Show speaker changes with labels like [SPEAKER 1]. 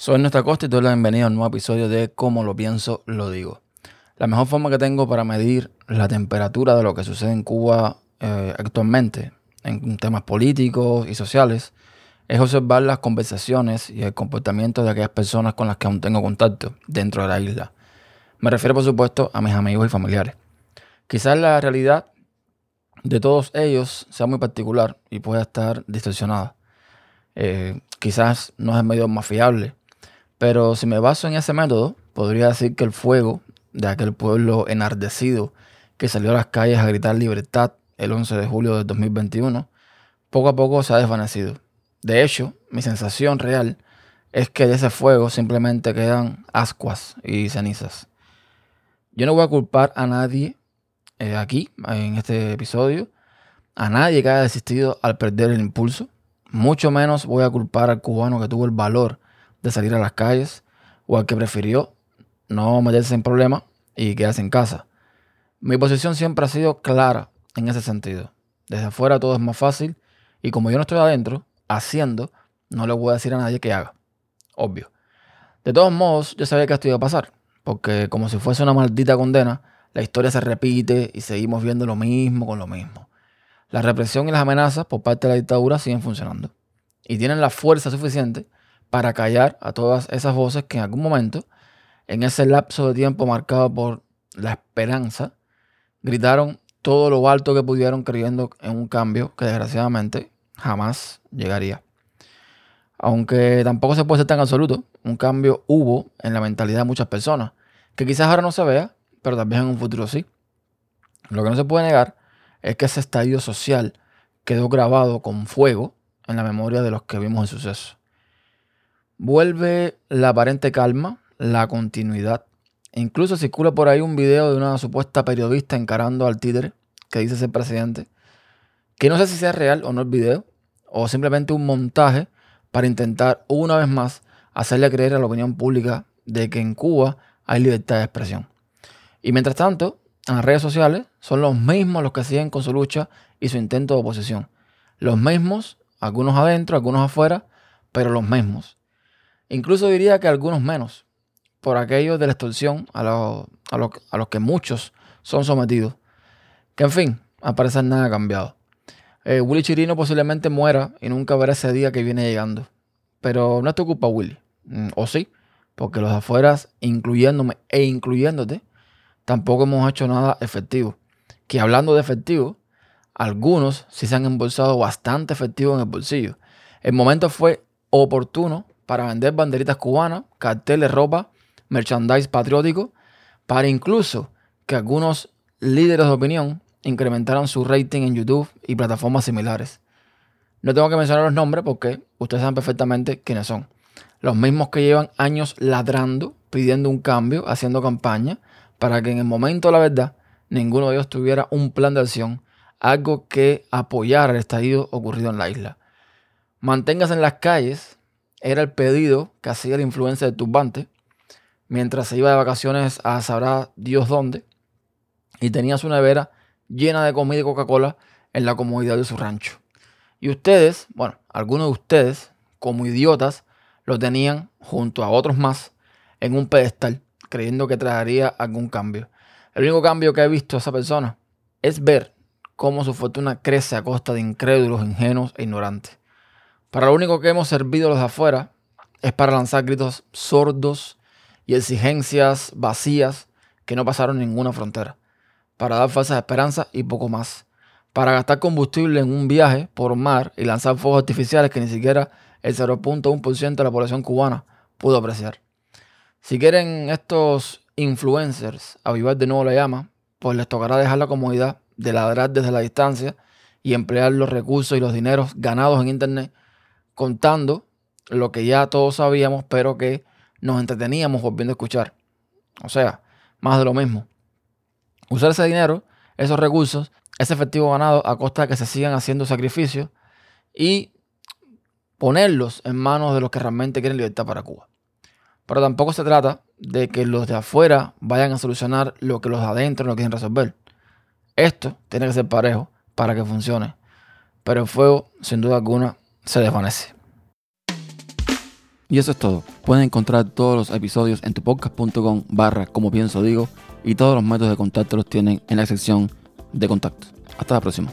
[SPEAKER 1] Soy Nuestra Costa y te doy la bienvenida a un nuevo episodio de Cómo lo pienso, lo digo. La mejor forma que tengo para medir la temperatura de lo que sucede en Cuba eh, actualmente, en temas políticos y sociales, es observar las conversaciones y el comportamiento de aquellas personas con las que aún tengo contacto dentro de la isla. Me refiero, por supuesto, a mis amigos y familiares. Quizás la realidad de todos ellos sea muy particular y pueda estar distorsionada. Eh, quizás no es el medio más fiable, pero si me baso en ese método, podría decir que el fuego de aquel pueblo enardecido que salió a las calles a gritar libertad el 11 de julio de 2021, poco a poco se ha desvanecido. De hecho, mi sensación real es que de ese fuego simplemente quedan ascuas y cenizas. Yo no voy a culpar a nadie eh, aquí, en este episodio, a nadie que haya desistido al perder el impulso. Mucho menos voy a culpar al cubano que tuvo el valor de salir a las calles o al que prefirió no meterse en problemas y quedarse en casa. Mi posición siempre ha sido clara en ese sentido. Desde afuera todo es más fácil y como yo no estoy adentro, haciendo, no le voy a decir a nadie que haga. Obvio. De todos modos, yo sabía que esto iba a pasar, porque como si fuese una maldita condena, la historia se repite y seguimos viendo lo mismo con lo mismo. La represión y las amenazas por parte de la dictadura siguen funcionando y tienen la fuerza suficiente para callar a todas esas voces que en algún momento, en ese lapso de tiempo marcado por la esperanza, gritaron todo lo alto que pudieron creyendo en un cambio que desgraciadamente jamás llegaría. Aunque tampoco se puede ser tan absoluto, un cambio hubo en la mentalidad de muchas personas, que quizás ahora no se vea, pero también en un futuro sí. Lo que no se puede negar es que ese estadio social quedó grabado con fuego en la memoria de los que vimos el suceso. Vuelve la aparente calma, la continuidad. Incluso circula por ahí un video de una supuesta periodista encarando al títere que dice ser presidente. Que no sé si sea real o no el video, o simplemente un montaje para intentar una vez más hacerle creer a la opinión pública de que en Cuba hay libertad de expresión. Y mientras tanto, en las redes sociales son los mismos los que siguen con su lucha y su intento de oposición. Los mismos, algunos adentro, algunos afuera, pero los mismos. Incluso diría que algunos menos, por aquello de la extorsión a, a, los que muchos son sometidos. Que en fin, a parecer nada ha cambiado. Eh, Willy Chirino posiblemente muera y nunca verá ese día que viene llegando. Pero no es tu culpa, Willy. Mm, o sí, porque los afueras, incluyéndome e incluyéndote, tampoco hemos hecho nada efectivo. Que hablando de efectivo, algunos sí se han embolsado bastante efectivo en el bolsillo. El momento fue oportuno para vender banderitas cubanas, carteles, ropa, merchandise patriótico, para incluso que algunos líderes de opinión incrementaran su rating en YouTube y plataformas similares. No tengo que mencionar los nombres porque ustedes saben perfectamente quiénes son. Los mismos que llevan años ladrando, pidiendo un cambio, haciendo campaña, para que en el momento de la verdad ninguno de ellos tuviera un plan de acción, algo que apoyara el estallido ocurrido en la isla. Manténgase en las calles era el pedido que hacía la influencia del turbante mientras se iba de vacaciones a sabrá Dios dónde y tenía su nevera llena de comida y Coca-Cola en la comodidad de su rancho. Y ustedes, bueno, algunos de ustedes, como idiotas, lo tenían junto a otros más en un pedestal creyendo que traería algún cambio. El único cambio que he visto a esa persona es ver cómo su fortuna crece a costa de incrédulos, ingenuos e ignorantes. Para lo único que hemos servido los de afuera es para lanzar gritos sordos y exigencias vacías que no pasaron ninguna frontera, para dar falsas esperanzas y poco más, para gastar combustible en un viaje por mar y lanzar fuegos artificiales que ni siquiera el 0.1% de la población cubana pudo apreciar. Si quieren estos influencers avivar de nuevo la llama, pues les tocará dejar la comodidad de ladrar desde la distancia y emplear los recursos y los dineros ganados en Internet contando lo que ya todos sabíamos, pero que nos entreteníamos volviendo a escuchar. O sea, más de lo mismo. Usar ese dinero, esos recursos, ese efectivo ganado a costa de que se sigan haciendo sacrificios y ponerlos en manos de los que realmente quieren libertad para Cuba. Pero tampoco se trata de que los de afuera vayan a solucionar lo que los de adentro no quieren resolver. Esto tiene que ser parejo para que funcione. Pero el fuego, sin duda alguna, se desvanece. Y eso es todo. Pueden encontrar todos los episodios en tupodcast.com barra como pienso digo y todos los métodos de contacto los tienen en la sección de contacto. Hasta la próxima.